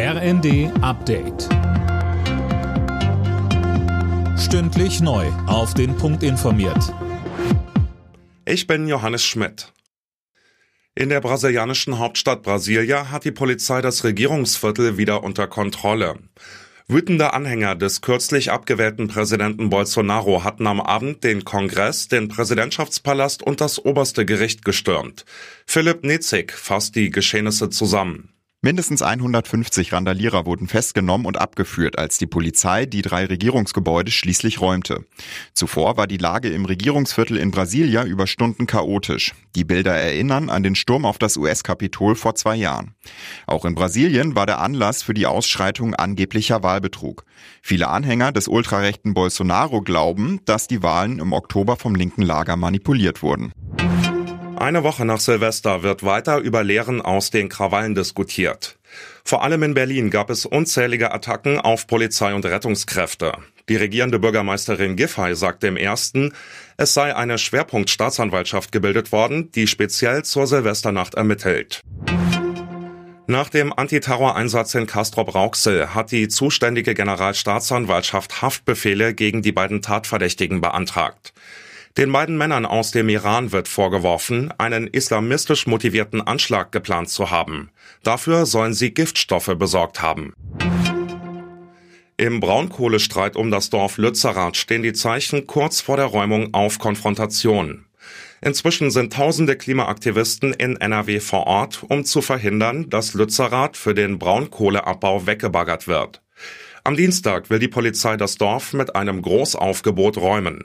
RND Update. Stündlich neu. Auf den Punkt informiert. Ich bin Johannes Schmidt. In der brasilianischen Hauptstadt Brasilia hat die Polizei das Regierungsviertel wieder unter Kontrolle. Wütende Anhänger des kürzlich abgewählten Präsidenten Bolsonaro hatten am Abend den Kongress, den Präsidentschaftspalast und das oberste Gericht gestürmt. Philipp Nitzig fasst die Geschehnisse zusammen. Mindestens 150 Randalierer wurden festgenommen und abgeführt, als die Polizei die drei Regierungsgebäude schließlich räumte. Zuvor war die Lage im Regierungsviertel in Brasilia über Stunden chaotisch. Die Bilder erinnern an den Sturm auf das US-Kapitol vor zwei Jahren. Auch in Brasilien war der Anlass für die Ausschreitung angeblicher Wahlbetrug. Viele Anhänger des ultrarechten Bolsonaro glauben, dass die Wahlen im Oktober vom linken Lager manipuliert wurden. Eine Woche nach Silvester wird weiter über Lehren aus den Krawallen diskutiert. Vor allem in Berlin gab es unzählige Attacken auf Polizei und Rettungskräfte. Die regierende Bürgermeisterin Giffey sagte im ersten, es sei eine Schwerpunktstaatsanwaltschaft gebildet worden, die speziell zur Silvesternacht ermittelt. Nach dem Antiterroreinsatz in Castrop-Rauxel hat die zuständige Generalstaatsanwaltschaft Haftbefehle gegen die beiden Tatverdächtigen beantragt. Den beiden Männern aus dem Iran wird vorgeworfen, einen islamistisch motivierten Anschlag geplant zu haben. Dafür sollen sie Giftstoffe besorgt haben. Im Braunkohlestreit um das Dorf Lützerath stehen die Zeichen kurz vor der Räumung auf Konfrontation. Inzwischen sind tausende Klimaaktivisten in NRW vor Ort, um zu verhindern, dass Lützerath für den Braunkohleabbau weggebaggert wird. Am Dienstag will die Polizei das Dorf mit einem Großaufgebot räumen.